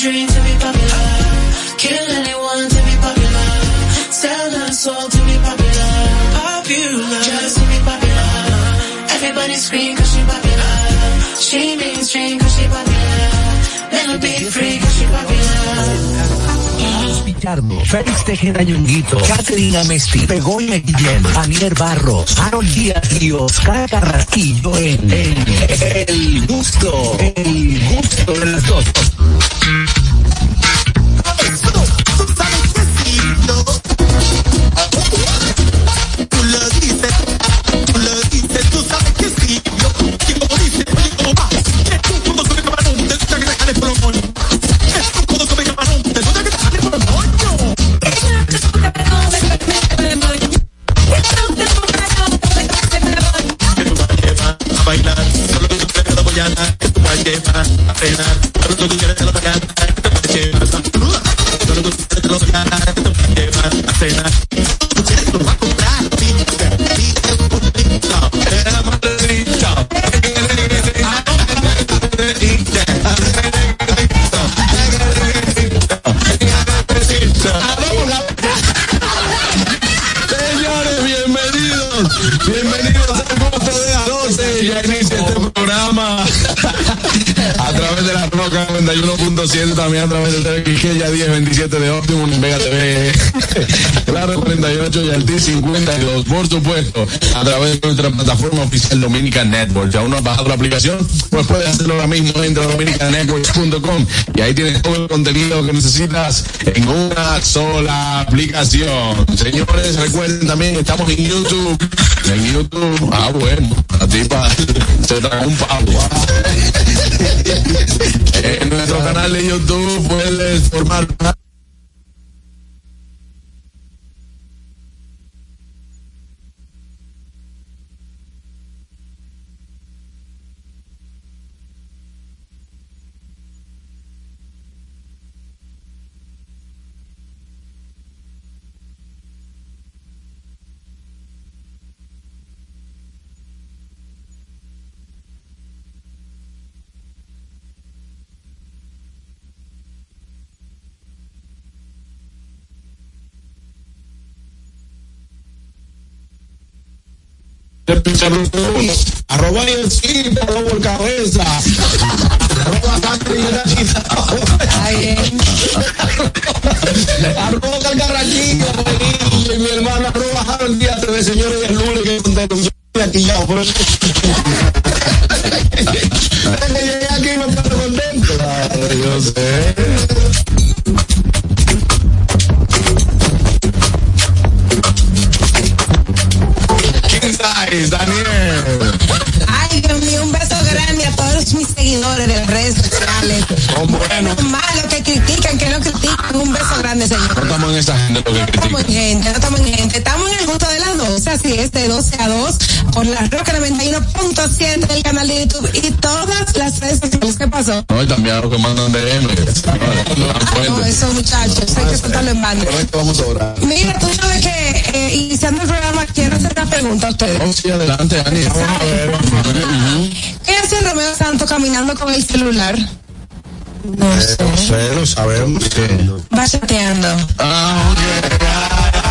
dream to be popular. Kill anyone to be popular. Sell her soul to be popular. Popular. Just to be popular. Everybody scream cause she popular. She mainstream cause she popular. Never be free cause she popular. Félix Tejeda Ñonguito, Catherine Amesti, Begoña Guillén, Anier Barros, Harold Díaz y Oscar Carrasquillo en, en El Gusto, El Gusto de las dos. Bailar, solo tú te tú a llevar a tú bienvenidos. Al gusto de a 12. 91.7, también a través del TV Quisqueya 1027 de Optimum, Vega TV, Claro 48 y Altis 52, por supuesto, a través de nuestra plataforma oficial Dominican Network. Si aún no has bajado la aplicación, pues puedes hacerlo ahora mismo dentro de dominicanetworks.com y ahí tienes todo el contenido que necesitas en una sola aplicación. Señores, recuerden también, estamos en YouTube. En YouTube, ah, bueno, a ti se trae un pavo. En nuestro canal de YouTube puedes formar Arroba el sí, arroba por cabeza. Arroba Catherine Arroba Calcarraquillo, y mi hermano arroba Harold Díaz TV, señores, y el lunes que contento. Yo aquí ya, por eso. Llegué aquí y me pongo contento. Yo sé. Daniel. Ay, Dios mío, un beso grande a todos mis seguidores de las redes sociales. Son buenos. Malos que critican. Un beso grande, No señor. estamos en esa gente lo que Estamos en gente, no estamos en gente. Estamos en el gusto de las 12, así es, de 12 a 2, por la Roca 91.7 del canal de YouTube y todas las redes sociales. ¿Qué pasó? No, y también a los que mandan DM. No, no, no, esos muchachos, hay que soltarlo en banda. Vamos a orar. Mira, tú sabes que eh, iniciando el programa quiero hacer una pregunta a ustedes. Oh, sí, adelante, Dani. Vamos a ver. ¿Qué hace Romeo Santos caminando con el celular? No sé. No sé, lo sabemos. Va chateando. Ah, ok.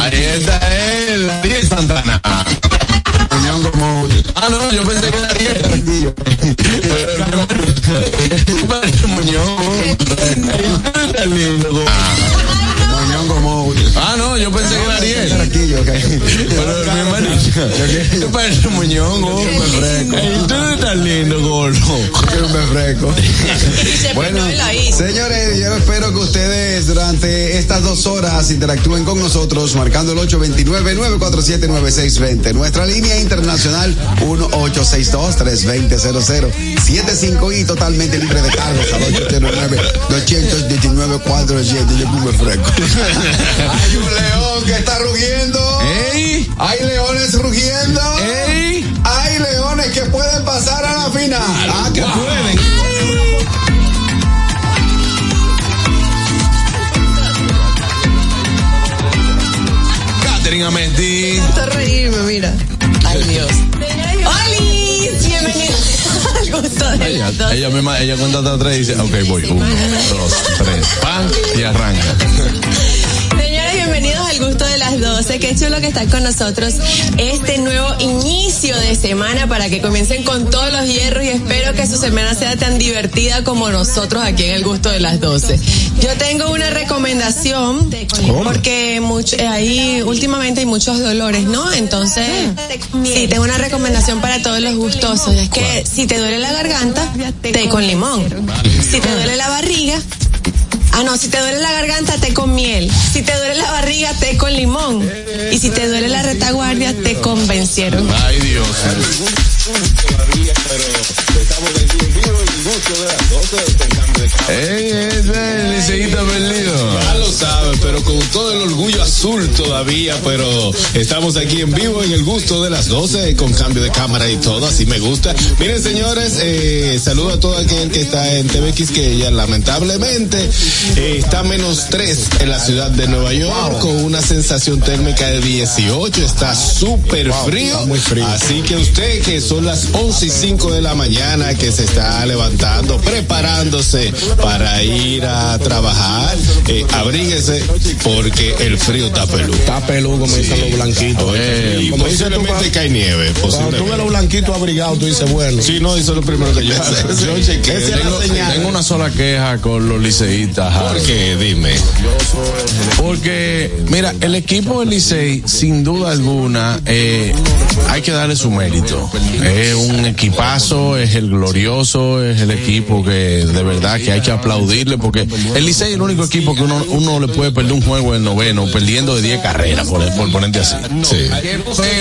Ahí está él, Ariel Santana. Muñón como Ah, no, yo pensé que era Ariel. Muñoz. Está lindo. Yo pensé que era Ariel. Ok. Pero mi hermanito, tú pareces muñón, gordo. Tú estás lindo, gordo. Quiero un refresco. Bueno, señores, yo espero que ustedes durante estas dos horas interactúen con nosotros marcando el 829-947-9620. Nuestra línea internacional 1862-320-0075 y totalmente libre de cargos al 809-219-47. Yo un refresco. Hay un león que está rugiendo. ¡Ey! Hay leones rugiendo. ¡Ey! Hay leones que pueden pasar a la final. Ah, que wow. pueden. Catherine Amesti. Está reírme, mira. Ay, Dios. ¡Oli! Ella, ella, misma, ella cuenta hasta tres y dice, ok, voy, uno, dos, tres, pan, y arranca. Al gusto de las 12. Qué chulo que están con nosotros este nuevo inicio de semana para que comiencen con todos los hierros y espero que su semana sea tan divertida como nosotros aquí en el gusto de las 12. Yo tengo una recomendación porque mucho, eh, ahí últimamente hay muchos dolores, ¿no? Entonces, sí, tengo una recomendación para todos los gustosos. Es que si te duele la garganta, té con limón. Si te duele la barriga, Ah, no, si te duele la garganta, té con miel. Si te duele la barriga, té con limón. Y si te duele la retaguardia, te convencieron. Ay, Dios. ¡Ey, ese liceísta perdido! Ya lo sabe, pero con todo el orgullo azul todavía, pero estamos aquí en vivo en el gusto de las 12 con cambio de cámara y todo, así me gusta. Miren, señores, eh, saludo a todo aquel que está en TVX que ya lamentablemente eh, está menos 3 en la ciudad de Nueva York con una sensación térmica de 18, está súper frío, Así que usted que son las 11 y 5 de la mañana que se está levantando, preparándose para ir a trabajar, eh, abríguese porque el frío está peludo. Está peludo, como dicen los blanquitos. Eh, y como tú, posiblemente cae nieve. cuando tú ves los blanquitos abrigados, tú dices, bueno. Sí, no, eso es lo primero que yo. Yo chequeo. Tengo, una sola queja con los liceístas. ¿Por qué? Dime. Porque, mira, el equipo del Licey, sin duda alguna, eh, hay que darle su mérito. Es un equipazo, es el glorioso, es el equipo que de verdad que hay que aplaudirle, porque el Licey es el único equipo que uno, uno le puede perder un juego en noveno, perdiendo de 10 carreras, por, por ponerte así. Sí.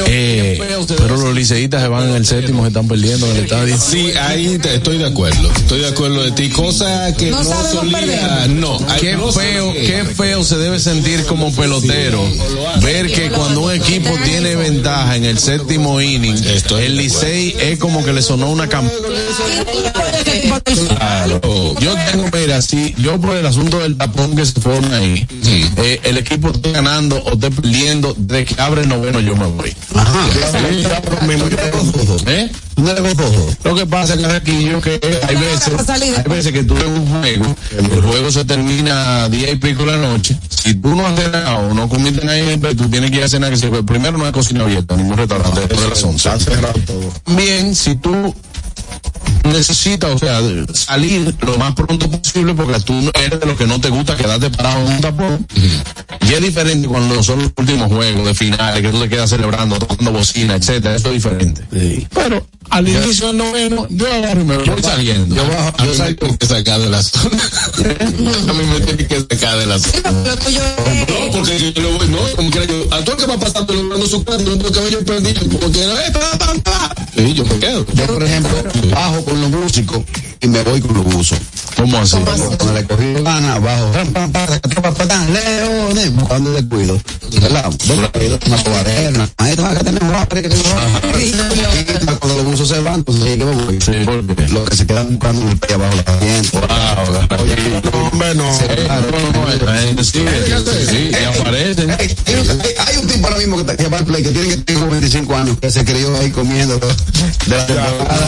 Eh, pero los liceístas se van en el séptimo, se están perdiendo en el estadio. Sí, ahí te- estoy de acuerdo. Estoy de acuerdo de ti. Cosa que No no, sabemos solía. perder. No, hay- Qué no feo, qué feo se debe sentir como pelotero ver que cuando un equipo tiene ventaja en el séptimo inning, Estoy el Licey es como que le sonó una campana. Yo tengo, mira, si yo por el asunto del tapón que se forma ahí, eh, el equipo está ganando o está perdiendo, de que abre el noveno yo me voy. ¿Eh? Lo que pasa es Carraquillo, que hay veces, hay veces que tú en un juego, el juego se termina a día y pico de la noche. Si tú no has cenado o no comiste nada, pues tú tienes que ir a cenar, que se, primero no hay cocina abierta, ningún restaurante después de las 11. Bien, si tú necesitas, o sea, salir lo más pronto posible porque tú no- eres de los que no te gusta quedarte parado en un tapón. Y es diferente cuando son los últimos juegos de finales, que tú te quedas celebrando, tocando bocina, etcétera, eso es diferente. Pero al inicio del noveno, yo agarro y me voy saliendo. Yo, a mí me tienen que sacar de la zona. a mí me tienen que sacar de la zona. No, porque yo, yo lo voy, no, como quiera yo, a todo el que va pasando logrando su cuarto, no tengo cabello prendido, como quiera, eh, ta, ta, ta. Sí, yo me quedo. Yo, por ejemplo, bajo con los músicos y me voy con los buzos. ¿Cómo así? Cuando le cogí gana, bajo, leones, buscando descuido. ¿Verdad? Descuido, Una sobarena. Ahí te vas a tener un Cuando los buzos se van, entonces ¿qué me voy? Sí, ¿por qué? Los que se quedan buscando el pie abajo la asiento. Hombre, no. esta gente sigue. Y aparecen. Hay, un tipo ahora mismo que, va al play que tiene que tener como 25 años que se crió ahí comiendo de la temporada.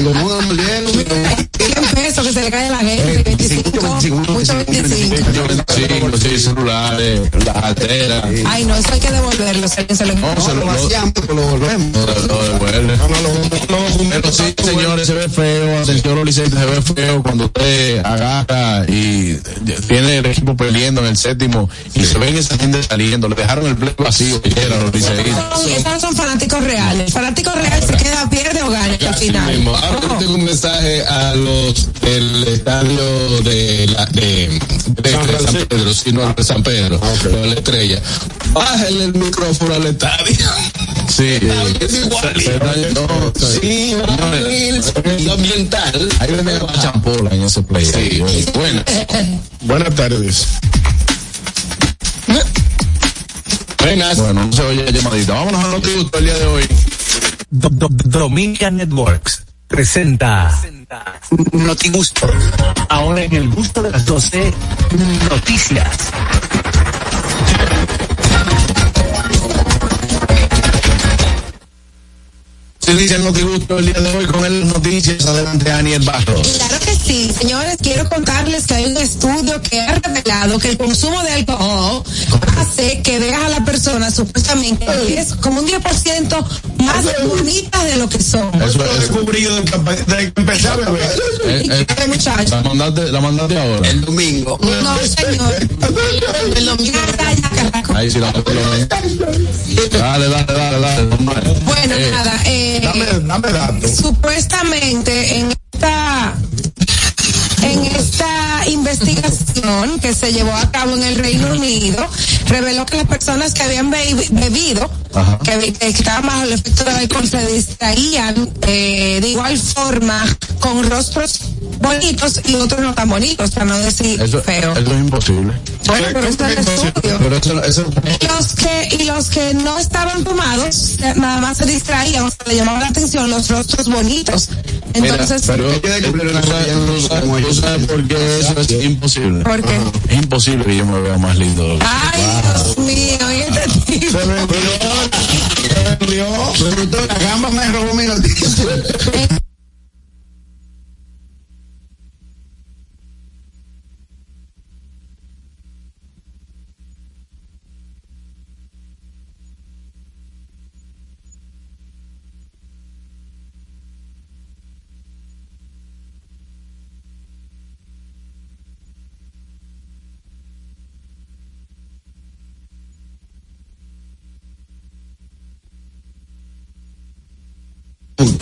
la mordieron. 100 pesos que se le cae a la gente, 25, mucho 25. 25, sí, celulares, las alteras. Ay, no, eso hay que devolverlo, se, se lo No, se No, lo, lo lo, vaciamos, pero lo volvemos. lo- lo devuelve. Pero sí, señores, se ve feo, atención los liceístas, se ve feo cuando usted agarra y tiene el equipo perdiendo en el séptimo y se ven esa gente saliendo, le dejaron el play vacío Esos son fanáticos reales. Fanáticos reales se queda, pierde o gana al final. Mismo. Ahora yo tengo un mensaje a los del estadio de, la, de, de, de San Pedro, si no al de San Pedro, de la estrella. Bájale el micrófono al estadio. Sí, Es igual. se dañó. Sí, el ambiental. Ahí viene la champola en ese play. Sí. Bueno, Buenas tardes. Buenas. bueno, no se oye llamadita. Vámonos a lo que gustó el día de hoy. Do- do- Dominica Networks presenta Notigusto. Ahora en el gusto de las 12, noticias. Inicia el notigusto el día de hoy con el noticias. Adelante, Aniel Barros. Claro que sí, señores, quiero contarles que hay un estudio que ha revelado que el consumo de alcohol hace que veas a la persona supuestamente es como un 10% más bonitas de lo que son. Eso es. descubrido desde que empe- desde que empecé a beber. eh, ¿Y eh, la mandaste, la mandaste ahora. El domingo. No, señor. El domingo. Ahí sí la. Dale, dale, dale, dale. Bueno, Eh, nada, eh, Supuestamente en esta en esta investigación que se llevó a cabo en el Reino Unido reveló que las personas que habían be- bebido que, estaban bajo el efecto del alcohol se distraían eh, de igual forma con rostros bonitos y otros no tan bonitos para no decir Eso, feo. eso es imposible. bueno pero eso es el estudio Pero eso, eso, y los que y los que no estaban tomados nada más se distraían o sea, le llamaba la atención los rostros bonitos entonces Pero descubrir una tú sabes- por qué eso es imposible. ¿Por qué? Es imposible que yo me vea más lindo. ay Dios mío y este tipo Pero usted, la gamba me robó mi noticia.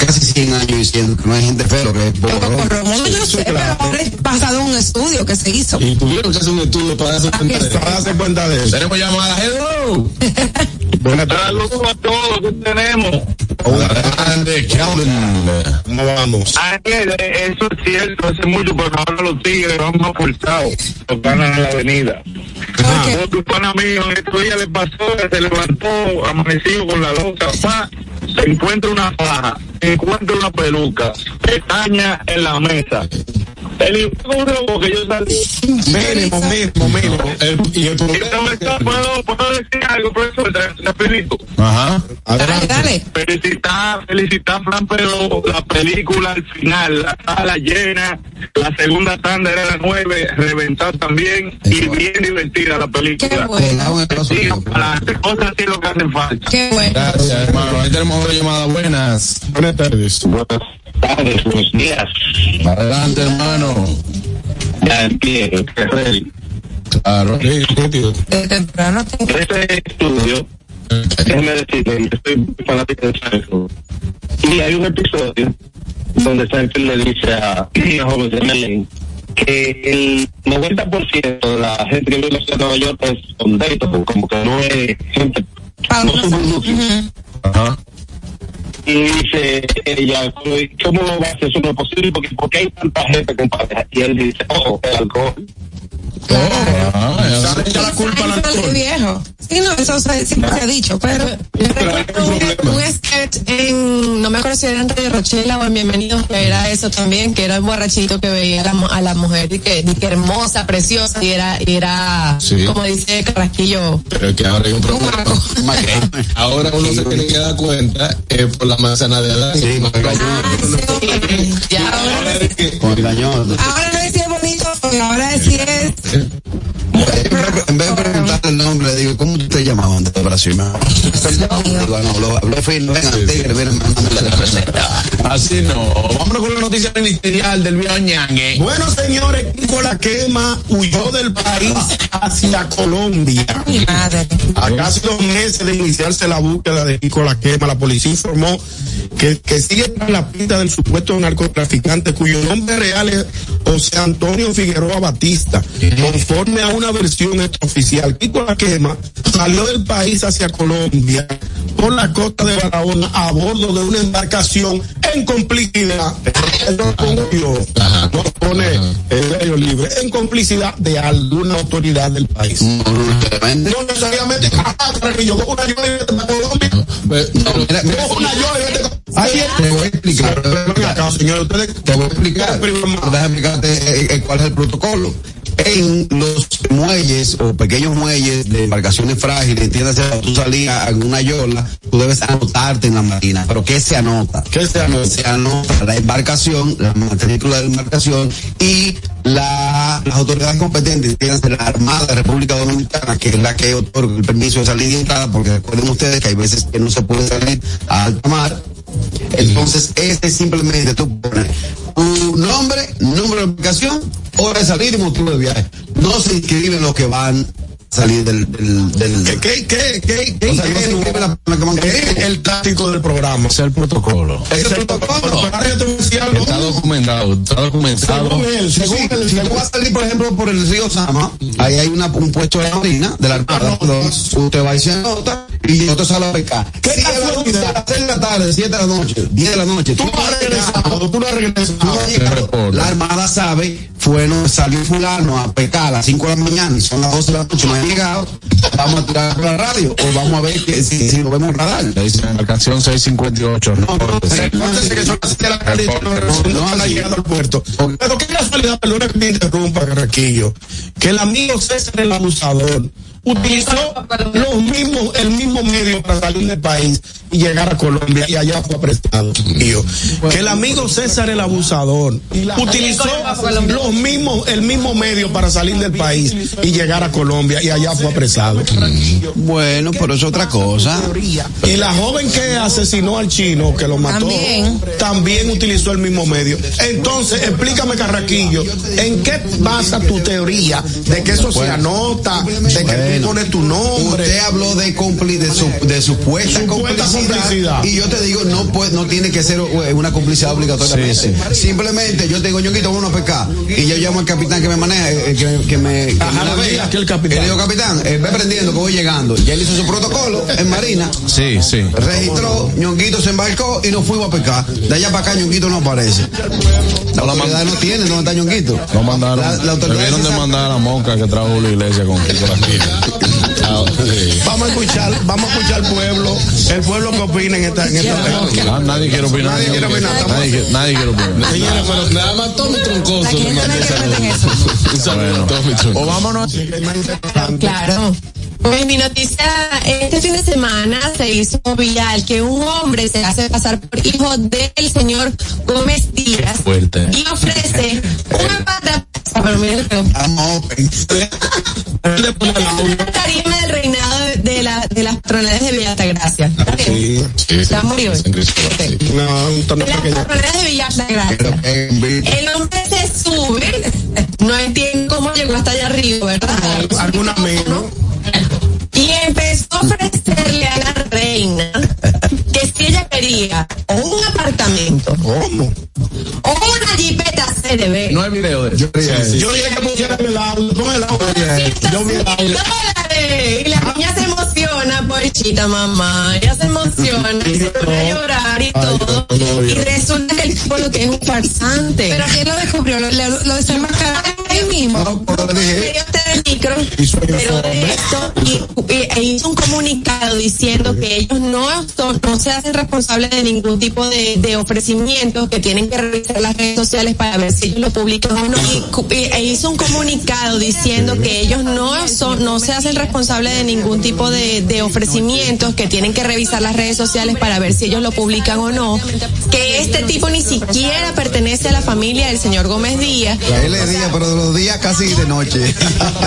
Casi 100 años diciendo que no hay gente fea, que es poco. Romulo, yo sé, pero ahora es basado en un estudio que se hizo Y tuvieron que hacer un estudio para darse cuenta de Para darse cuenta de eso. Tenemos llamada. Hello. Buenas tardes. Saludos a todos que tenemos. Adelante, Calvin. ¿Cómo vamos? Ángel, eh, eso es cierto, hace mucho, pero ahora los tigres van más forzados. Los ganan en la avenida. pana mío estos días le pasó, se levantó amanecido con la loca, pa, se encuentra una faja, se encuentra una peluca, pestaña en la mesa. El informe que yo salí. Mínimo, mínimo, mínimo. El- y el problema ¿Puedo, puedo decir algo, profesor? Rapidito. Ajá. dale dale Felicitar, felicitar, Fran, pero la película al final, la sala llena, la segunda tanda era las nueve, reventar también, y bien divertida la qué película. bueno Sí, para cosas así lo que hacen falta. qué bueno Gracias, hermano. Ahí tenemos otra llamada. Buenas. Buenas tardes. Buenas tardes, buenos días. Adelante, hermano. Ya empiezo, Claro. Sí, de temprano te- Este estudio, déjeme decirle, yo soy fanático de Seinfeld. Y hay un episodio donde Seinfeld le dice a a joven de Elaine que el 90% de la gente que vive en la ciudad de Nueva York es undateable, como que no es gente, no uno son luces. Ujú. Ajá. Y dice ella, ¿cómo va a ser eso no es posible? Porque, porque hay tanta gente con pareja. Y él dice, oh, el alcohol. Ah, ya Se le echa la culpa al alcohol. viejo sí no eso se, siempre se ha dicho pero Yo recuerdo un, un sketch en, no me acuerdo si era en Radio Rochela o en Bienvenidos, que era eso también, que era el borrachito que veía a la, a la mujer y que, y que hermosa, preciosa, y era, y era Sí. como dice Carrasquillo, Pero es que ahora hay un un problema. Ahora uno se tiene que dar cuenta eh, por la manzana de Adán. Sí, porque Ya ahora Ahora con no es si es bonito ahora es si es En vez de preguntarle el nombre, le digo, ¿cómo tú te llamas antes de Brasil? Me digo, "Ah, no, lo habló fino, venga, tigre, ven, la. Así no. Vámonos con la noticia ministerial del viejo Ñangue. Bueno, señores, Nicolás Quema huyó del país hacia Colombia. mi madre A casi dos meses de iniciarse la búsqueda de Nicolás Quema, la policía informó que, que sigue tras la pista del supuesto narcotraficante cuyo nombre real es José Antonio Figueroa Batista. Conforme a una versión extraoficial, Nicolás Quema salió del país hacia Colombia por la costa de Barahona a bordo de una embarcación en complicidad. No pongo yo, no pone el libre, en complicidad de alguna autoridad del país. No necesariamente, ah, Carrillo, cojo una llave y vete para Colombia. Pero- Mira, mira, Cojo una llave y vete pa- Ahí es. Te voy a explicar. Te voy a explicar. Déjame explicarte eh, eh, cuál es el protocolo. en los muelles o pequeños muelles de embarcaciones frágiles, entiéndase, tú salías en una yola, tú debes anotarte en la marina. ¿Pero qué se anota? ¿Qué se anota? Se anota la embarcación, la matrícula de la embarcación y la, las autoridades competentes, entiéndase, la Armada de República Dominicana, que es la que otorga el permiso de salida y entrada, porque recuerden ustedes que hay veces que no se puede salir a alta mar. Entonces, este simplemente tú pones tu nombre, número de embarcación, hora de salir y motivo de viaje. No se inscriben los que van salir del, del, del ¿Qué, qué, qué, qué, o sea, no se inscribe la persona que van a es el táctico del programa? Es el protocolo. Es el protocolo. Yo te a decir algo. Está documentado, está documentado. Según él, según Sí, él, si tú según- vas a salir, por ejemplo, por el río Sama, ahí hay una, un puesto de la marina, de la Armada, donde usted va y se anota y otro sale a pescar. ¿Qué las casualidad? 11, a las 6 de la tarde, 7 de la noche, 10 de la noche, Tú no has regresado, tú no has regresado. No la Armada sabe, fue, no, salió fulano a pescar a las 5 de la mañana y son las 12 de la noche, llegado, vamos a tirar la radio o vamos a ver que, si, si lo vemos en radar. Le dicen embarcación 658. No, no, que son las de la calle, no, llegando al puerto. Pero qué casualidad, perdona que te interrumpa, Carraquillo, que el amigo César el abusador utilizó los mismos, el mismo medio para salir del país y llegar a Colombia y allá fue apresado. Tío. Que el amigo César el abusador utilizó los mismos, el mismo medio para salir del país y llegar a Colombia y allá fue apresado. Bueno, pero es otra cosa. Y la joven que asesinó al chino, que lo mató, También. también utilizó el mismo medio. Entonces, explícame, Carraquillo, ¿en qué basa tu teoría de que eso se anota, de que Bueno. tú pones tu nombre? Usted habló de, compli de, su, de supuesta, Supuesta complicidad, complicidad. Y yo te digo, no puede, no tiene que ser eh, una complicidad obligatoriamente. Sí, Simplemente yo te digo, ñoquito, vamos a pescar. Y yo llamo al capitán que me maneja, eh, que, que me, que Ajá, me diga que el capitán. Y le digo, capitán, eh, ve aprendiendo que voy llegando. Ya él hizo su protocolo en Marina. Sí, sí. Registró, ñonguito se embarcó y nos fuimos a pescar. De allá para acá, ñonguito no aparece. La No la autoridad no tiene dónde está ñonguito. No mandaron. La, la autoridad debieron de mandar a la monca que trajo la iglesia con Kiko Ah, Vamos a escuchar, vamos a escuchar al pueblo, el pueblo que opina en esta, en esta Ah, nadie quiere opinar. Nadie quiere opinar. Nadie, quiere- nadie quiere opinar. Señores, pero nada más Tommy Troncoso. No. Un saludo, Tommy Troncoso. O vámonos. Claro. Pues mi noticia, este fin de semana se hizo viral que un hombre se hace pasar por hijo del señor Gómez Díaz Fuerte. y ofrece una pata, pero miren, pero- Vamos, una tarima del reinado de, la, de las patronales de Villa Altagracia. ¿Está bien? Sí, sí. Cristóbal, Ok. sí. No, un tono De las patronales de Villa Altagracia. El hombre se sube, no entiendo cómo llegó hasta allá arriba, ¿verdad? Alguna menos. Reina que si ella quería o un apartamento ¿Cómo? o una jipeta CDB. No hay video de eso. Yo dije que pusieran el audio, pon el audio. Yo vi el audio. Y la niña se emociona, pobrecita mamá. Ella se emociona y se pone a llorar y todo. Y resulta que el tipo lo que es un farsante. Pero ¿quién lo descubrió? ¿Lo, lo, lo desenmascararon ahí mismo? No, pero dije, el micro, pero de esto y, y- e hizo un comunicado diciendo que ellos no son, no se hacen responsables de ningún tipo de, de ofrecimientos, que tienen que revisar las redes sociales para ver si ellos lo publican o no. Y, cu- y- e hizo un comunicado diciendo que ellos no son, no se hacen responsables de ningún tipo de, de ofrecimientos, que tienen que revisar las redes sociales para ver si ellos lo publican o no. Que este tipo ni siquiera pertenece a la familia del señor Gómez Díaz. él es día, pero de los días casi de noche.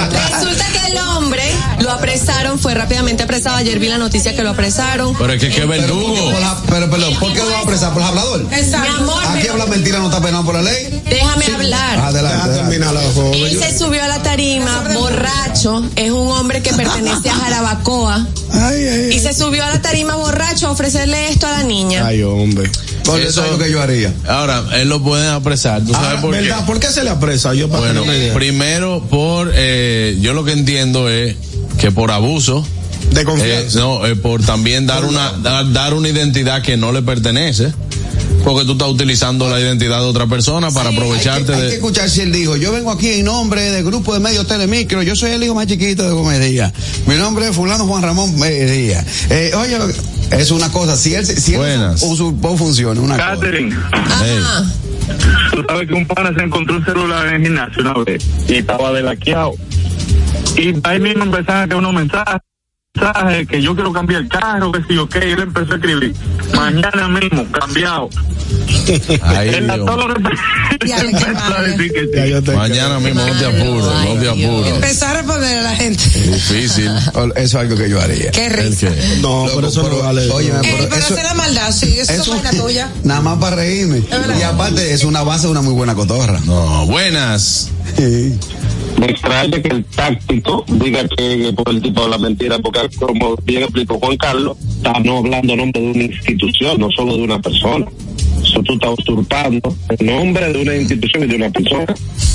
Resulta que el hombre lo apresaron, fue rápidamente apresado. Ayer vi la noticia que lo apresaron. Pero es que qué verdugo. Pero, perdón, ¿por qué lo va a apresar? ¿Por el hablador? Mi amor, Aquí habla mentira no está penado por la ley. déjame hablar. Adelante. Adelante. Él se subió a la tarima, borracho, es un hombre que pertenece a Jarabacoa, Ay, ay, y se subió a la tarima borracho a ofrecerle esto a la niña. ay, hombre. Porque eso es lo que yo haría. Ahora, él lo pueden apresar. ¿Tú sabes Ah, por qué? ¿verdad? ¿Por qué se le apresa? Yo para Bueno, primero por, eh, yo lo que entiendo es que por abuso, de eh, confianza. no, eh, por también dar una, dar, dar una identidad que no le pertenece, porque tú estás utilizando la identidad de otra persona para aprovecharte Hay que de... escuchar si él dijo, yo vengo aquí en nombre del grupo de medios Telemicro, yo soy el hijo más chiquito de Gómez Díaz. Mi nombre es fulano Juan Ramón Díaz. Eh, oye, es una cosa, si él, si él Buenas. usurpó funciones, una cosa. Catherine, Ajá. Tú sabes que un pana se encontró un celular en el gimnasio una vez y estaba delaqueado. Y ahí mismo empezaron a caer unos mensajes mensaje que yo quiero cambiar el carro, que qué, y él empezó a escribir, mañana mismo, cambiado. Ay, que sí. Mañana mismo no te apures, no te apures. Empezar a responder a la gente. Difícil. Eso es algo que yo haría. Qué ¿El risa. No, pero eso no vale. Oye, Eh, pero pero eso, hacer la maldad, sí, eso, eso es vaina tuya. nada más para reírme. Y aparte es una base de una muy buena cotorra. No, buenas. Sí. Me extraña que el táctico diga que por el tipo de la mentira, porque como bien explicó Juan Carlos, estamos hablando en nombre de una institución, no solo de una persona. Eso tú estás usurpando el nombre de una institución y de una persona.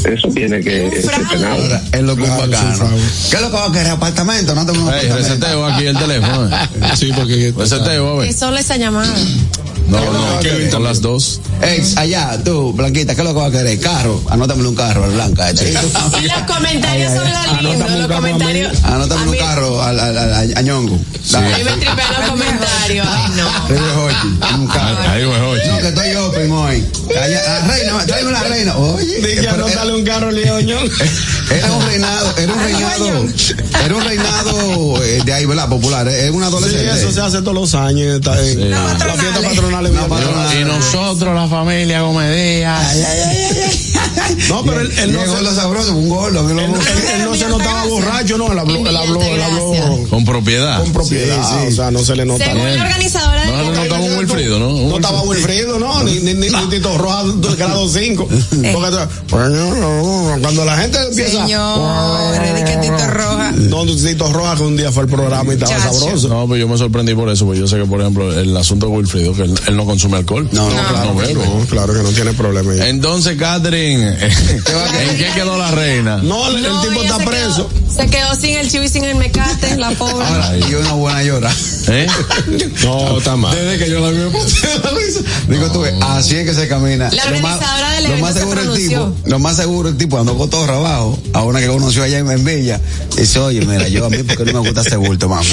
Eso tiene que ser penado. Ahora, es lo que es Claro, bacano. ¿Qué es lo que va a querer? ¿Apartamento? No tenemos un apartamento. reseteo aquí el teléfono. eh. Sí, porque. Reseteo, a Que ver. solo esa llamada. No, no, son las dos. Ey, allá, tú, Blanquita, ¿qué es lo que va a querer? Carro. Anótame un carro al Blanca. este. Y los comentarios son los lindos, los comentarios. Anótame un carro al, al, al- a Ñongo. A mí me tripean los comentarios. Ay, no. Hochi, un carro. Ahí. No, que estoy open hoy. Allá, la reina, tráeme la reina. Oye, Dije, pero anótale un carro, Leoñón. era un reinado, era un reinado, era un reinado eh, de ahí, ¿verdad? Popular. Es una Sí, adolescente. eso se hace todos los años. Está en la fiesta patronal. Una patronal. Y nosotros, la familia Gomedía. No, pero él, él no Llegó se, lo sabroso, un lo- él, él- él no se notaba borracho, no, él habló, él habló, él habló Con propiedad. con propiedad, o sea, no se le nota. Según la organizadora No se le del notaba un Wilfrido, ¿no? No estaba Wilfrido, no, ni, ni, ni, ni Tito Roja de grado 5. Cuando la gente empieza. Señor, de que Tito Roja. No, Tito Roja que un día fue al programa y estaba sabroso. No, pero yo me sorprendí por eso, porque yo sé que, por ejemplo, el asunto de Wilfrido, que él, él no consume alcohol. No, no, claro. no. No, claro que no tiene problema. Entonces, Catherine, ¿en qué quedó la reina? No, el, el No, tipo está se preso. Quedó, se quedó sin el chivo y sin el mecate, la pobre. Ahora, y una buena llora. ¿Eh? No, está mal. Desde que yo la vi me puse la risa. Digo tú, así es que se camina. La Lo más- del lo más se seguro el tipo, lo más seguro el tipo andó cotorra abajo, a una que conoció allá en, Villa, dice, oye, mira, yo a mí porque no me gusta ese bulto, mami.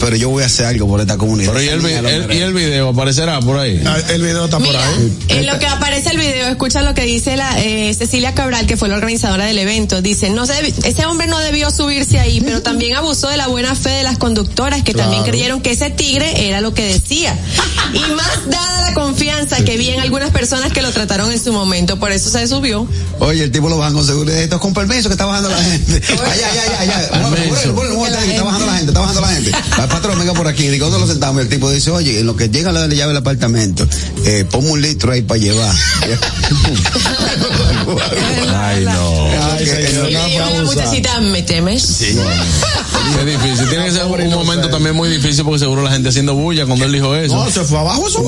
Pero yo voy a hacer algo por esta comunidad. Pero ¿y el, y video aparecerá por ahí? Ah, El video está por ahí. en lo que aparece el video, escucha lo que dice la eh, Cecilia Cabral, que fue la organizadora del evento. Dice, no ese hombre no debió subirse ahí, pero también abusó de la buena fe de las conductoras que también creyeron que ese tigre era lo que decía. Y más dada la confianza que vi en algunas personas que lo trataron en su momento, por eso se subió. Oye, el tipo lo bajan con seguridad. Esto es con permiso que está bajando la gente. Allá, allá, allá, allá. Permiso. Ponle, ponle, ponle, que está bajando la gente, está bajando la gente. Va, patrón, venga por aquí. Digo, ¿dónde lo sentamos? Y el tipo dice, oye, en lo que llega la llave del apartamento, eh, ponme un litro ahí para llevar. Ay, no. Ay, señor, Y no le dijo a fue la abusar. muchachita, ¿me temes? Qué difícil. Tiene que ser un momento también muy difícil porque seguro la gente haciendo bulla cuando él dijo eso. No, se fue abajo eso. un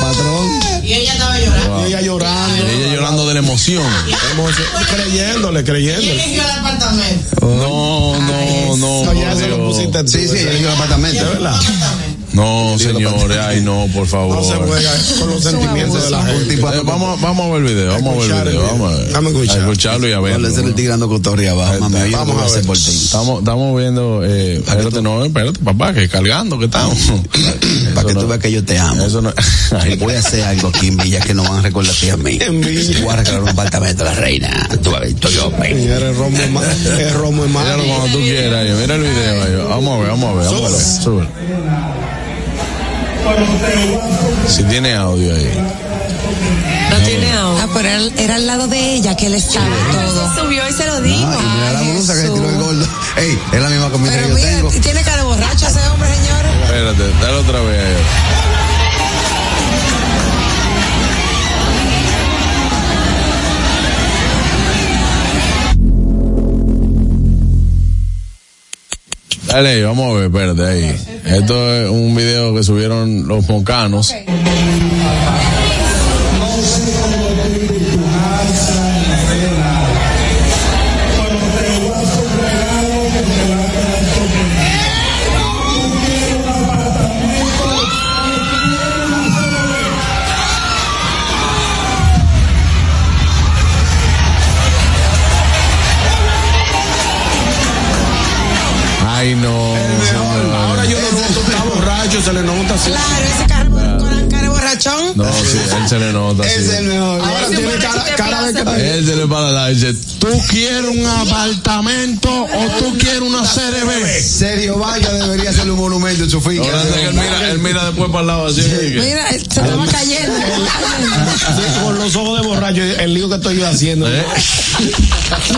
patrón. Y ella estaba llorando. Y ella llorando. Y ella llorando de la emoción. Emoción- Creyéndole, creyéndole. el apartamento. No, no, no. No, ya por se lo Dios. pusiste tú, Sí, sí, eligió el apartamento. ¿verdad? No, señores, ay, no, por favor. No se juega con los sentimientos de la gente. Eh, vamos, vamos a ver el video, vamos a ver el video, vamos a, ver. Vamos a escuchar. A escucharlo y a verlo. ser el tirando cotorria abajo, mami. Yo Vamos a a hacer ver. por ti. Estamos, estamos viendo, eh, espérate, no, espérate, papá, que cargando que estamos. Para que tú veas que yo te amo. Eso no, Voy a hacer algo aquí en Villa que no van a recordar a mí. En Villa. Voy a regalar un apartamento a la reina. Tú vas a ver, estoy. Señor, el romo es más. El romo más. Míralo cuando tú quieras, yo, mira el video, vamos a ver, vamos a ver, vamos a ver, sube. Si tiene audio ahí. No tiene audio. Ah, pero era, era al lado de ella que él estaba todo. Se subió y se lo dijo. Ah, y mira la Ay, blusa que Jesús. tiró el gordo. Ey, es la misma comida Pero que yo mira, tengo. tiene cara borracho ese hombre, señores. Espérate, dale otra vez ahí. Dale vamos a ver, espérate ahí. Esto es un video que subieron los moncanos. Ay, se le nota así. Claro, ese carro con la cara de borrachón. No, sí, él se le nota. Es sí. el mejor. Ahora tiene sí, cara, ¿qué cara de que Él se le para la dice, ¿Tú quieres un apartamento o tú quieres una CRB? Sergio Vaya debería ser un monumento en su finca. ahora que él mira, él mira después para el lado así. que- Mira, se estaba cayendo. Así, con los ojos de borracho, el lío que estoy yo haciendo. ¿Eh?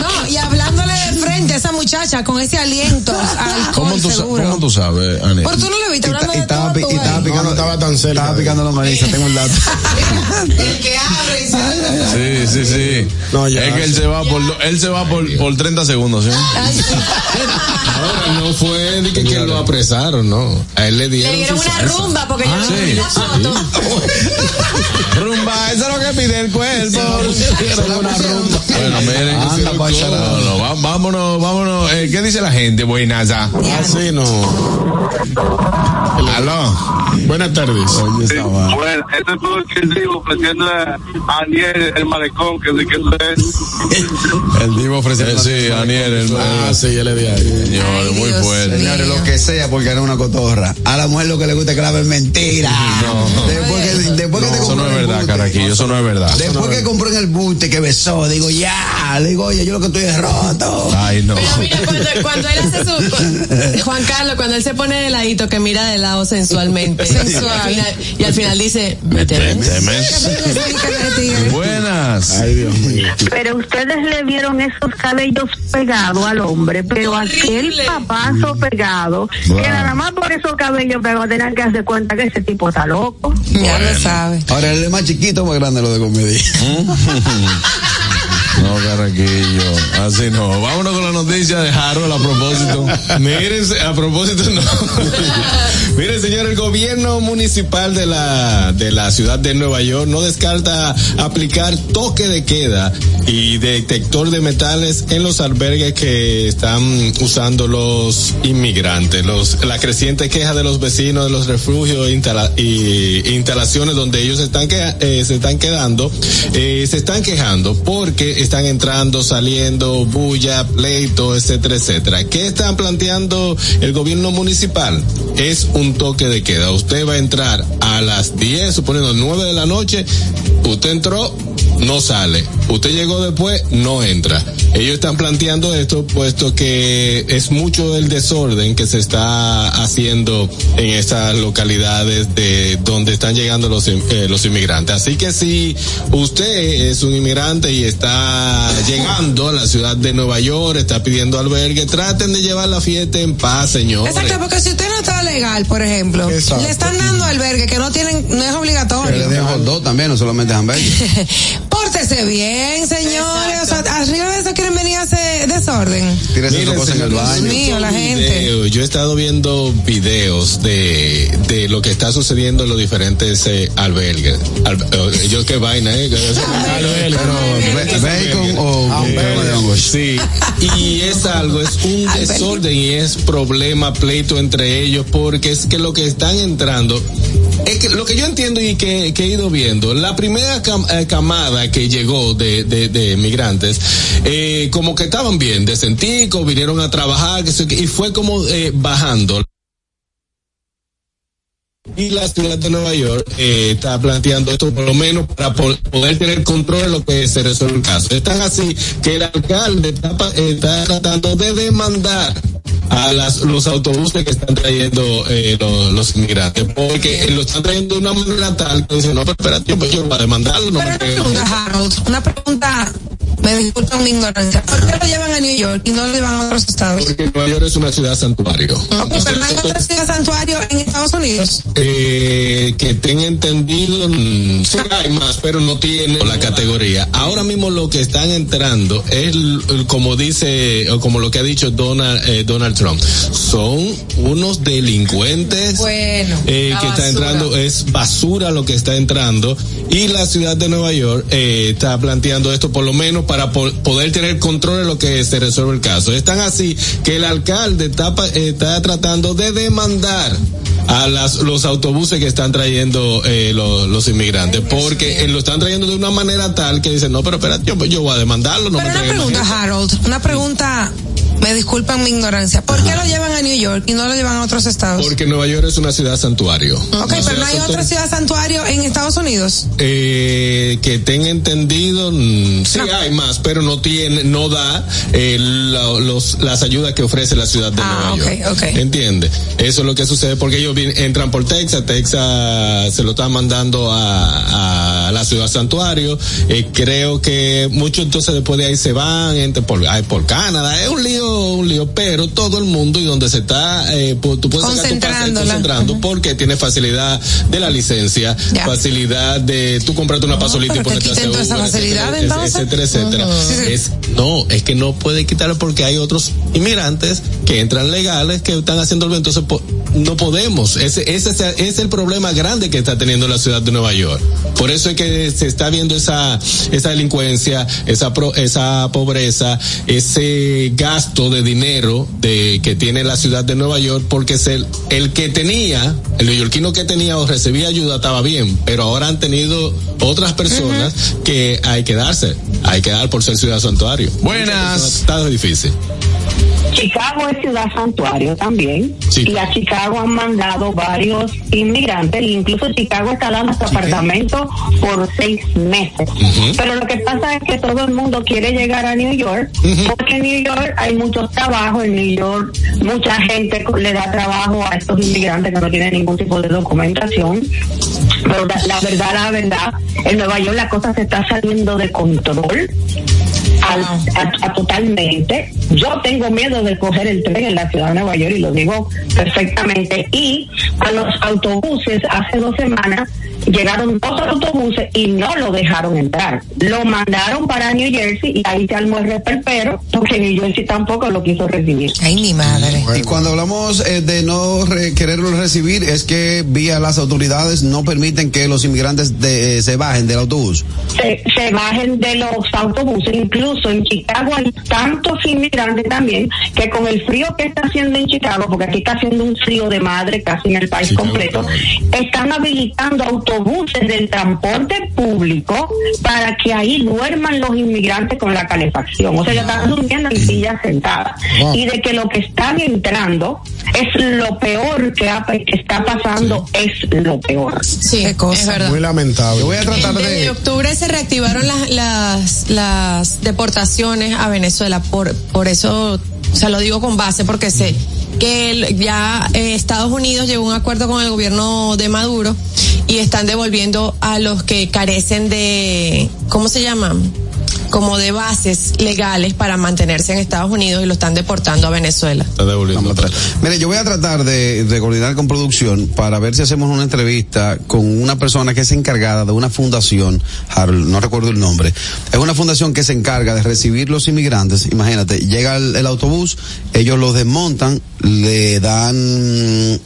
No, y hablándole de frente a esa muchacha con ese aliento al ¿Cómo tú, seguro. ¿Cómo tú sabes, Ani? Por tú no lo viste hablando y de estaba, todo. y estaba picando, No, no estaba tan cerca. Estaba picando la mariza, tengo el dato. El que abre y sale. Sí, sí, sí. No, ya. es que él se va por, él se va por, por 30 segundos, ¿sí? Ay, Ahora no fue de que, que lo apresaron, no. A él le dieron. Le dieron una salsa. rumba porque yo no sí, vi la foto. Rumba, eso es lo que pide el cuerpo. una rumba. Bueno, miren. Anda, allá. No, no, va- vámonos, vámonos. Eh, ¿Qué dice la gente? Buenas. ah. Así no. Aló. Buenas tardes. Bueno, este es todo el que digo ofreciendo a Aniel el malecón, que que eso es. El divo ofreciendo. sí, Daniel. El, Ah, sí, ya le di ahí. Señor, muy fuerte. Señores, lo que sea, porque era una cotorra. A la mujer lo que le gusta es que la ven mentira. No. Después que, después que te Eso no compró es en el verdad, buste. Caraquillo, eso no es verdad. Después que compró en el buste que besó, digo, ya, le digo, oye, yo lo que estoy es roto. Ay, no. Pero mira, cuando, cuando él hace su. Juan Carlos, cuando él se pone de ladito, que mira de lado sensualmente. Sensual. Y al final, y al final dice: Vete, ven. Buenas. Ay, Dios mío. Pero ustedes le vieron esos cabellos pegados al hombre, pero aquel papazo pegado, Wow. que nada más por esos cabellos pegados tenían que darse cuenta que ese tipo está loco. Ya lo sabe. Ahora él es más chiquito o más grande lo de comedia. No, Carraquillo, así no. Vámonos con la noticia de Harold a propósito. Miren, a propósito, no. Miren, señor, el gobierno municipal de la, de la ciudad de Nueva York no descarta aplicar toque de queda y detector de metales en los albergues que están usando los inmigrantes. Los, la creciente queja de los vecinos de los refugios instala- y instalaciones donde ellos están que, eh, se están quedando, eh, se están quejando porque están entrando, saliendo, bulla, pleito, etcétera, etcétera. ¿Qué están planteando el gobierno municipal? Es un toque de queda. Usted va a entrar a las 10, suponiendo 9 de la noche, usted entró, no sale. Usted llegó después, no entra. Ellos están planteando esto puesto que es mucho el desorden que se está haciendo en estas localidades de donde están llegando los, eh, los inmigrantes. Así que si usted es un inmigrante y está llegando a la ciudad de Nueva York, está pidiendo albergue, traten de llevar la fiesta en paz, señores. Exacto, porque si usted no está legal, por ejemplo, Exacto. le están dando albergue que no tienen, no es le obligatorio. den hot dog también, no solamente hamburgues. Pórtese bien, señores. O sea, arriba de eso quieren venir a hacer desorden. Tírese Miren, su cosa en el baño. Dios mío, la gente. video. Yo he estado viendo videos de, de lo que está sucediendo en los diferentes eh, albergues. Al- eh, yo qué vaina, eh. Be- Bacon o de hongos. Sí, y es algo, es un desorden y es problema, pleito entre ellos, porque es que lo que están entrando, es que lo que yo entiendo y que, que he ido viendo, la primera cam- eh, camada que llegó de, de, de migrantes, eh, como que estaban bien, decenticos, vinieron a trabajar, y fue como eh, bajando. Y la ciudad de Nueva York eh, está planteando esto por lo menos para po- poder tener control de lo que se resuelve el caso. Están así que el alcalde está, pa- está tratando de demandar a las, los autobuses que están trayendo eh, los, los inmigrantes, porque lo están trayendo de una manera tal que dicen, no, pero espérate, yo, pues yo voy a demandarlo, no una pregunta, Harold, una pregunta, me disculpan mi ignorancia. ¿Por qué lo llevan a New York y no lo llevan a otros estados? Porque Nueva York es una ciudad santuario. Ok, pero no hay otra ciudad santuario en Estados Unidos. Eh, que tenga entendido, mm, sí hay más, pero no tiene la categoría. Ahora mismo lo que están entrando es, como dice, o como lo que ha dicho Donald, eh, Donald Trump, son unos delincuentes Bueno, eh, que está basura. entrando, es basura lo que está entrando, y la ciudad de Nueva York eh, está planteando esto por lo menos para po- poder tener control de lo que se resuelve el caso. Están así que el alcalde está, está tratando de demandar a las, los autobuses que están trayendo eh, los, los inmigrantes, porque eh, lo están trayendo de una manera tal que dicen, no, pero espérate, yo, yo voy a demandarlo, no Pero me una pregunta, gente". Harold, una pregunta, Me disculpan mi ignorancia. ¿Por qué lo llevan a New York y no lo llevan a otros estados? Porque Nueva York es una ciudad santuario. Ok, Una pero no hay otra ciudad santuario en Estados Unidos. Eh, que tenga entendido, mm, sí hay más, pero no tiene, no da eh, la- los, las ayudas que ofrece la ciudad de Ah, Nueva ok, York. ok. ¿Entiende? Eso es lo que sucede porque ellos entran por Texas, Texas se lo están mandando a, a la ciudad santuario. Eh, creo que muchos entonces después de ahí se van, entran por, ay, por Canadá. Es un lío, un lío, pero todo el mundo y donde se está, eh, tú puedes sacar tu pase concentrando porque tiene facilidad de la licencia, Ya. facilidad de tú comprarte una pasolita y ponerte a quiten toda esa seguro, facilidad, etcétera, etcétera. Es, no, es que no puede quitarlo porque hay otros inmigrantes que entran legales que están haciendo el bien, entonces no podemos. Ese, ese es- es el problema grande que está teniendo la ciudad de Nueva York. Por eso es que se está viendo esa, esa delincuencia, esa, pro- esa pobreza, ese gasto de dinero de, que tiene la ciudad de Nueva York, porque es el, el que tenía, el neoyorquino que tenía o recibía ayuda estaba bien, pero ahora han tenido otras personas que hay que darse, hay que dar por ser ciudad santuario. Buenas. Está difícil. Chicago es ciudad santuario también. Sí. Y a Chicago han mandado varios inmigrantes. e Incluso Chicago está dando su apartamento por seis meses. Pero lo que pasa es que todo el mundo quiere llegar a New York porque en New York hay muchos trabajos. En New York mucha gente le da trabajo a estos inmigrantes que no tienen ningún tipo de documentación. Pero la, la verdad, la verdad, en Nueva York la cosa se está saliendo de control a- a totalmente. Yo tengo miedo de coger el tren en la ciudad de Nueva York y lo digo perfectamente. Y a los autobuses hace dos semanas llegaron dos autobuses y no lo dejaron entrar. Lo mandaron para New Jersey y ahí se armó el reperpero porque New Jersey tampoco lo quiso recibir. Ay, mi madre. Y cuando hablamos eh, de no re- quererlo recibir, es que vía las autoridades no permiten que los inmigrantes de- eh, se bajen del autobús. se, se bajen de los autobuses. Incluso en Chicago hay tantos inmigrantes también que con el frío que está haciendo en Chicago, porque aquí está haciendo un frío de madre casi en el país completo, están habilitando autobuses del transporte público para que ahí duerman los inmigrantes con la calefacción. O sea, ya están durmiendo en sillas sentadas. Y de que lo que están entrando es lo peor que, ha- que está pasando, es lo peor. Sí, Qué cosa. es verdad. Muy lamentable. Yo voy a tratar Desde de... octubre se reactivaron las, las, las deportaciones a Venezuela. Por, por eso, o sea, lo digo con base porque sé que el- ya eh, Estados Unidos llegó a un acuerdo con el gobierno de Maduro y están devolviendo a los que carecen de, ¿cómo se llaman? Como de bases legales para mantenerse en Estados Unidos y lo están deportando a Venezuela. Está devolviendo. Mire, yo voy a tratar de, de coordinar con producción para ver si hacemos una entrevista con una persona que es encargada de una fundación, Harold, no recuerdo el nombre, es una fundación que se encarga de recibir los inmigrantes. Imagínate, llega el, el autobús, ellos los desmontan, le dan, eh,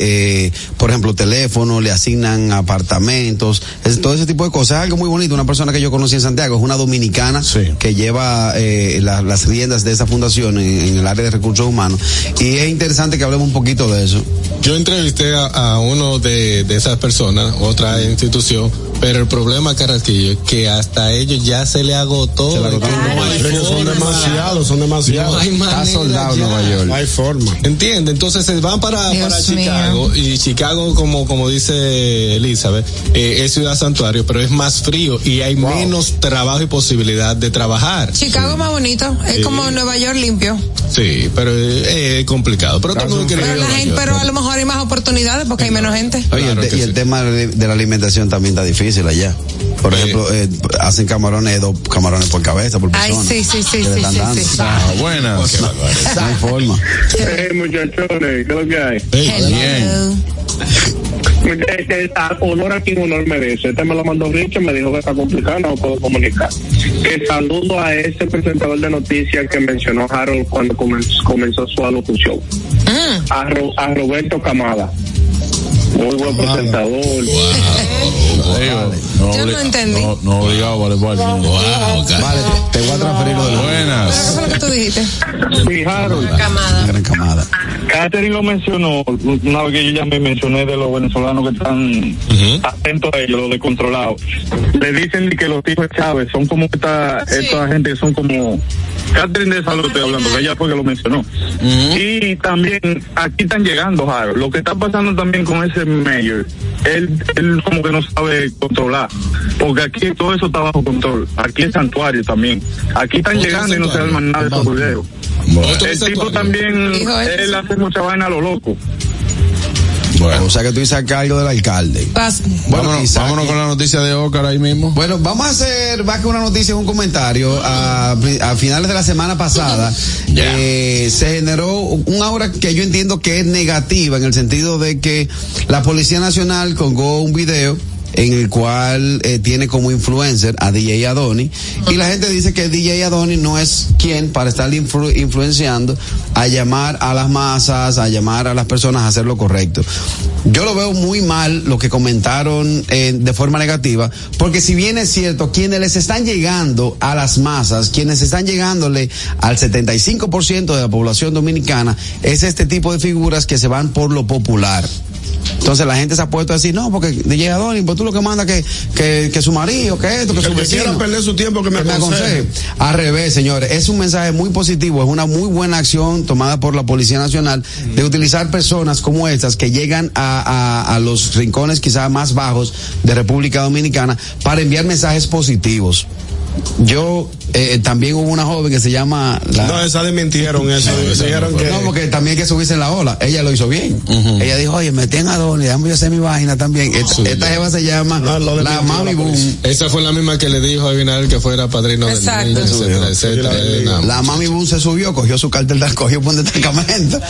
eh, por ejemplo, teléfono, le asignan apartamentos, es- todo ese tipo de cosas. Es algo muy bonito. Una persona que yo conocí en Santiago es una dominicana que lleva eh, la- las riendas de esa fundación en, en el área de recursos humanos. Y es interesante que hablemos un poquito de eso. Yo entrevisté a, a uno de, de esas personas, otra institución, pero el problema, Carrasquillo, es que hasta ellos ya se le agotó. Se le agotó. No hay Pero son demasiados, son demasiados. No Está soldado ya. Nueva York. No hay forma. Entiende, entonces se van para, Dios para mío. Chicago y Chicago como como dice Elizabeth eh, es ciudad santuario pero es más frío y hay menos trabajo y posibilidad de trabajar. Chicago es más bonito, es Sí. como Nueva York limpio. Sí, pero eh, es complicado. Pero todo el mundo quiere Pero, la Nueva gente, York. pero a lo mejor hay más oportunidades porque hay menos gente. Oye, Claro el y el sí. tema de de la alimentación también está difícil allá. Por ejemplo, eh, hacen camarones, dos camarones por cabeza, por Ay, persona. sí, sí, sí, sí, están sí, dando. sí. Ah, buenas. No hay forma. Hey, muchachones, ¿qué es lo que hay? Hello. Este, a- honor a quien honor merece. Este me lo mandó Richard, me dijo que está complicado, no puedo comunicar. Que saludo a ese presentador de noticias que mencionó Harold cuando comenzó, comenzó su alocución. A, Ro- a Roberto Camada. Muy buen presentador. Digo, no Yo no entendí. No, no obligado vale por Wow, Vale, te voy a transferir lo de ¿Qué Buenas. fue lo que tú dijiste? Sí, Harold. Camada. gran camada. Catherine lo mencionó, una vez que yo ya me mencioné de los venezolanos que están atentos a ellos, los descontrolados. Le dicen que los hijos de Chávez son como esta, esta gente que son como... Catherine de eso es lo que estoy hablando, que ella fue que lo mencionó. Y también aquí están llegando, Harold. Lo que está pasando también con ese mayor, él, él como que no sabe controlar, porque aquí todo eso está bajo control. Aquí es santuario también. Aquí están llegando y no se arman nada de esos videos. Bueno, El tipo también, él hace mucha vaina a lo loco. bueno. O sea que tú dices a cargo del alcalde. Pas- vámonos, vámonos con la noticia de Ócar ahí mismo. Bueno, vamos a hacer más que una noticia, un comentario. A, a finales de la semana pasada eh, se generó una obra que yo entiendo que es negativa en el sentido de que la Policía Nacional colgó un video en el cual eh, tiene como influencer a DJ Adoni y la gente dice que DJ Adoni no es quien para estar influ- influenciando a llamar a las masas, a llamar a las personas a hacer lo correcto. Yo lo veo muy mal lo que comentaron eh, de forma negativa, porque si bien es cierto, quienes les están llegando a las masas, quienes están llegándole al 75% de la población dominicana, es este tipo de figuras que se van por lo popular. Entonces la gente se ha puesto a decir, no, porque DJ Adoni, pues tú lo que manda que, que, que su marido, que esto, que su que vecino. quiera perder su tiempo que me Que me aconseje. aconseje. Al revés, señores, es un mensaje muy positivo, es una muy buena acción tomada por la Policía Nacional de utilizar personas como estas que llegan a, a, a los rincones quizás más bajos de República Dominicana para enviar mensajes positivos. Yo eh, también hubo una joven que se llama la, No, esa desmintieron eso. Dijeron que. no, porque también hay que subirse en la ola. Ella lo hizo bien. Ella dijo, oye, metí en Adonis, déjame yo hacer mi vaina también. Esta, esta jeva se llama No, lo la Mami la Boom. Esa fue la misma que le dijo a Abinadel que fuera padrino del Exacto. niño, Eso etcétera, etcétera. Sí, la- Mami Boom se subió, cogió su cartel, de- cogió por un destacamento.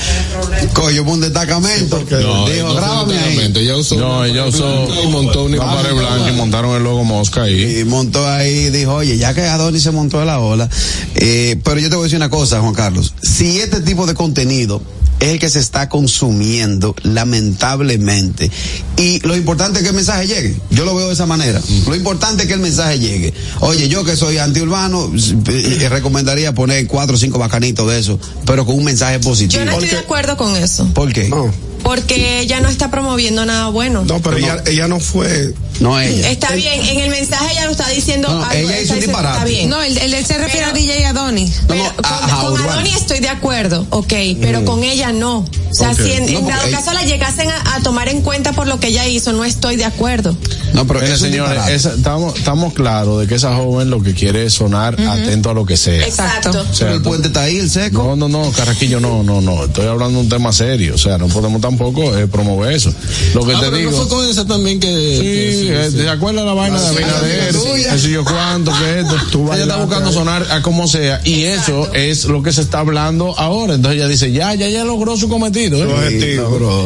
Cogió por un destacamento. No, dijo, no grábame un ahí. Ella usó No, ella usó y montó un blanca y montaron el logo mosca ahí. Y montó ahí, dijo, oye, ya que Adonis se montó de la ola. Eh, pero yo te voy a decir una cosa, Juan Carlos. Si este tipo de contenido es el que se está consumiendo, lamentablemente. Y lo importante es que el mensaje llegue. Yo lo veo de esa manera. Lo importante es que el mensaje llegue. Oye, yo que soy antiurbano, eh, eh, recomendaría poner cuatro o cinco bacanitos de eso, pero con un mensaje positivo. Yo no estoy de acuerdo con eso. ¿Por qué? No, Porque ella no está promoviendo nada bueno. no, pero ella, ella no fue. No ella. Está bien, en el mensaje ella lo está diciendo No, algo, ella hizo un disparate. Está bien. No, el, el, él se refiere Pero- a DJ Adonis. No, con, ajá, con urbano. Adoni estoy de acuerdo, ok, pero con ella no. O sea, si en, en dado ella- caso la llegasen a, a tomar en cuenta por lo que ella hizo, no estoy de acuerdo. No, pero es señores, esa- estamos, estamos claros de que esa joven lo que quiere es sonar atento a lo que sea. Exacto. O sea, Pero el puente está ahí, el seco. No, no, no, Carraquillo, no, no, no. Estoy hablando de un tema serio. O sea, no podemos tampoco eh, promover eso. Lo que Ah, te pero digo. no fue con esa también que. Sí, que eh, ¿te acuerdas la vaina de Abinader? tuya. Eso yo cuánto, que esto. ella está buscando sonar a como sea. Y eso es lo que se está hablando ahora. Entonces ella dice, ya, ya, ya logró su cometido. ¿eh?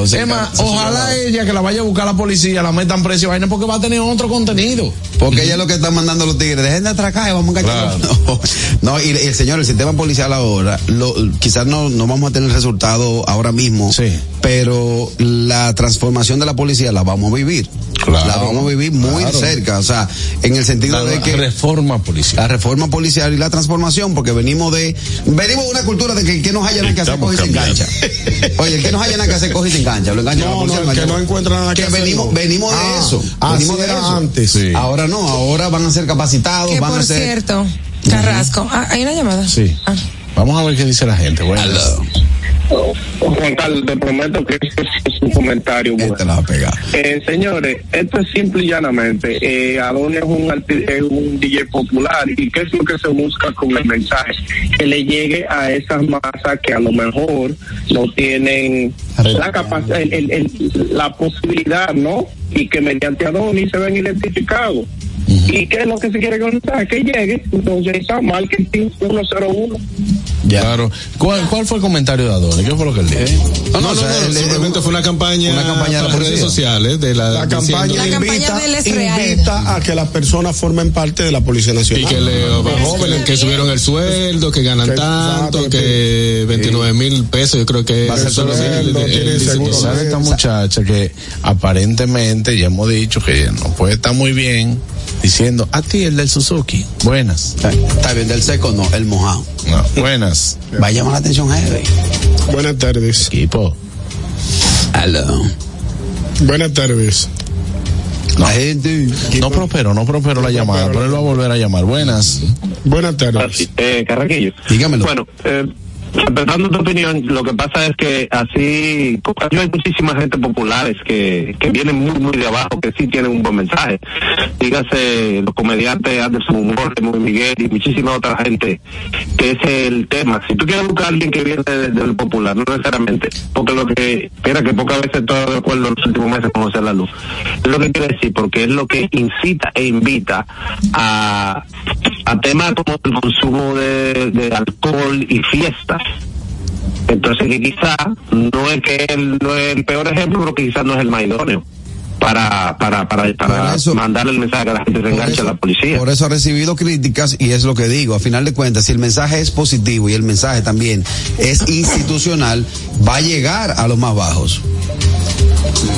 Se Es más, ojalá ella que la vaya a buscar la policía, la metan precio y vaina porque va a tener otro contenido. Porque ella es lo que está mandando a los tigres. Dejen de atracar y vamos a engañar. No, no, y, y el señor, el sistema policial ahora, lo, quizás no, no vamos a tener resultado ahora mismo. Sí. Pero la transformación de la policía la vamos a vivir. Claro, la vamos a vivir muy claro. cerca. O sea, en el sentido La, de que. reforma policial. la reforma policial y la transformación, porque venimos de, venimos de una cultura de que el que nos haya nada que hacer coge y se engancha. Oye, el que nos haya nada que hacer coge y se engancha. Lo engancha la No, policía, no, lo el que no encuentra nada que hacer, venimos, no. venimos de Ah, eso. venimos de eso. antes. Sí. Ahora no, ahora van a ser capacitados, Que van por a ser. cierto, Carrasco. Ah, ¿Hay una llamada? Sí. Ah. Vamos a ver qué dice la gente. Bueno, Juan Carlos, te prometo que este es un comentario bueno. Este la pegar. Eh, señores, esto es simple y llanamente. Eh, Adonis es un, es un DJ popular y qué es lo que se busca con el mensaje, que le llegue a esas masas que a lo mejor no tienen la capacidad, el- el- el- la posibilidad, ¿no? Y que mediante Adonis se ven identificados. ¿Y qué es lo que se quiere con el mensaje? Que llegue. Entonces está marketing 101. Claro. ¿Cuál, ¿Cuál fue el comentario de Adonis? ¿Qué fue lo que él dijo? No, no, no, simplemente fue una campaña, una campaña de la por redes sociales de la, campaña, La campaña invita, real. invita a que las personas formen parte de la Policía y Nacional. que le jóvenes que subieron el sueldo, que ganan Que- tanto, que 29 mil pesos, yo creo que Va a ser son los sueldo, él- él tiene dice seguro que- ¿Sabe esta muchacha que aparentemente ya hemos dicho que no puede estar muy bien diciendo a ti el del Suzuki? Buenas. Está bien, del seco no, el mojado. No, buenas. Va a llamar la atención heavy. Buenas tardes. Equipo. Aló. Buenas tardes. La gente. No prosperó, no prosperó la llamada, pero él va a volver a llamar. Buenas. Buenas tardes. Eh, Carraquillo. Dígamelo. Bueno, eh, respetando tu opinión, lo que pasa es que así, hay muchísima gente populares que, que vienen muy, muy de abajo, que sí tienen un buen mensaje. Dígase los comediantes Anderson Humor, Muy Miguel y muchísima otra gente, que es el tema. Si tú quieres buscar a alguien que viene de- del popular, no necesariamente, porque lo que, espera que pocas veces estoy de acuerdo en los últimos meses con José la luz, es lo que quiere decir, porque es lo que incita e invita a, a temas como el consumo de alcohol y fiestas. Entonces que quizá no es que el peor ejemplo, pero quizás no es el más idóneo para, para, para, para eso- mandarle el mensaje a la gente se Por enganche eso- a la policía. Por eso ha recibido críticas y es lo que digo. A final de cuentas, si el mensaje es positivo y el mensaje también es institucional, va a llegar a los más bajos.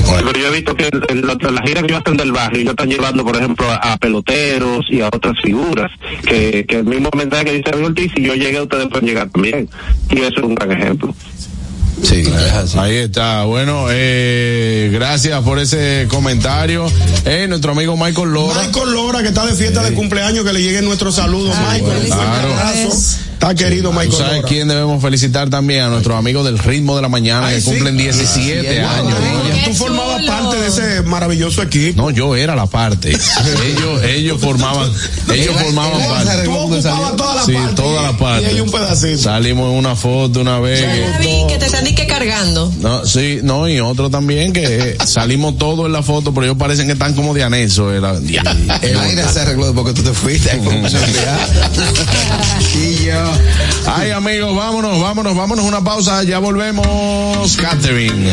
Pero yo he visto que en, en la- las giras que hacen del barrio, ellos están llevando, por ejemplo, a, a peloteros y a otras figuras, que, que el mismo mensaje que dice Ortiz, si yo llegué, ustedes pueden llegar también. Y eso es un gran ejemplo. Sí, es así. Ahí está. Bueno, eh, gracias por ese comentario. Eh, nuestro amigo Michael Lora. Michael Lora, que está de fiesta de cumpleaños, que le llegue nuestro saludo, Ay, Michael. Claro. abrazo. Está querido ¿Tú Michael sabes Lora. quién debemos felicitar también? A nuestros amigos del ritmo de la mañana Ay, que sí. cumplen 17 Ay, años. Tú formabas chulo. parte de ese maravilloso equipo. No, yo era la parte. ellos, ellos formaban, ellos formaban parte. Tú ocupabas toda la Sí, parte. toda la parte. Y hay un pedacito. Salimos en una foto una vez. Ya que- la vi que te están que cargando. No, sí, no, y otro también que eh, salimos todos en la foto, pero ellos parecen que están como de anexo. eh. El aire se arregló después que tú te fuiste. Y yo. Ay, amigos, vámonos, vámonos, vámonos, una pausa, ya volvemos. Catherine.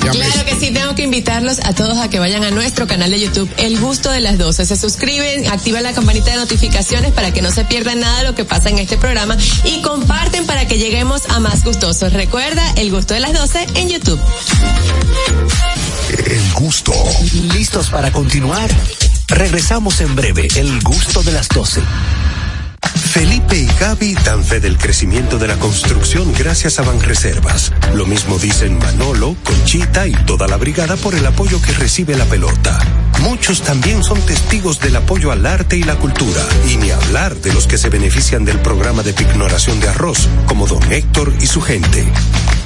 Claro que sí, tengo que invitarlos a todos a que vayan a nuestro canal de YouTube, El Gusto de las 12. Se suscriben, activan la campanita de notificaciones para que no se pierdan nada de lo que pasa en este programa y comparten para que lleguemos a más gustosos. Recuerda, El Gusto de las 12 en YouTube. El gusto. ¿Listos para continuar? Regresamos en breve. El gusto de las 12. Felipe y Gaby dan fe del crecimiento de la construcción gracias a Banreservas. Lo mismo dicen Manolo, Conchita y toda la brigada por el apoyo que recibe la pelota. Muchos también son testigos del apoyo al arte y la cultura, y ni hablar de los que se benefician del programa de pignoración de arroz, como don Héctor y su gente.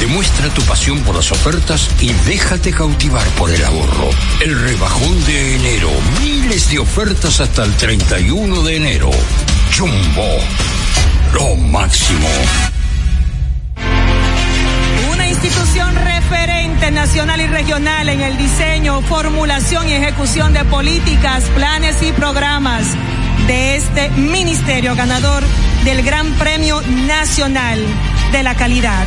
Demuestra tu pasión por las ofertas y déjate cautivar por el ahorro. El rebajón de enero. Miles de ofertas hasta el 31 de enero. Jumbo. Lo máximo. Una institución referente nacional y regional en el diseño, formulación y ejecución de políticas, planes y programas de este ministerio ganador del Gran Premio Nacional de la Calidad.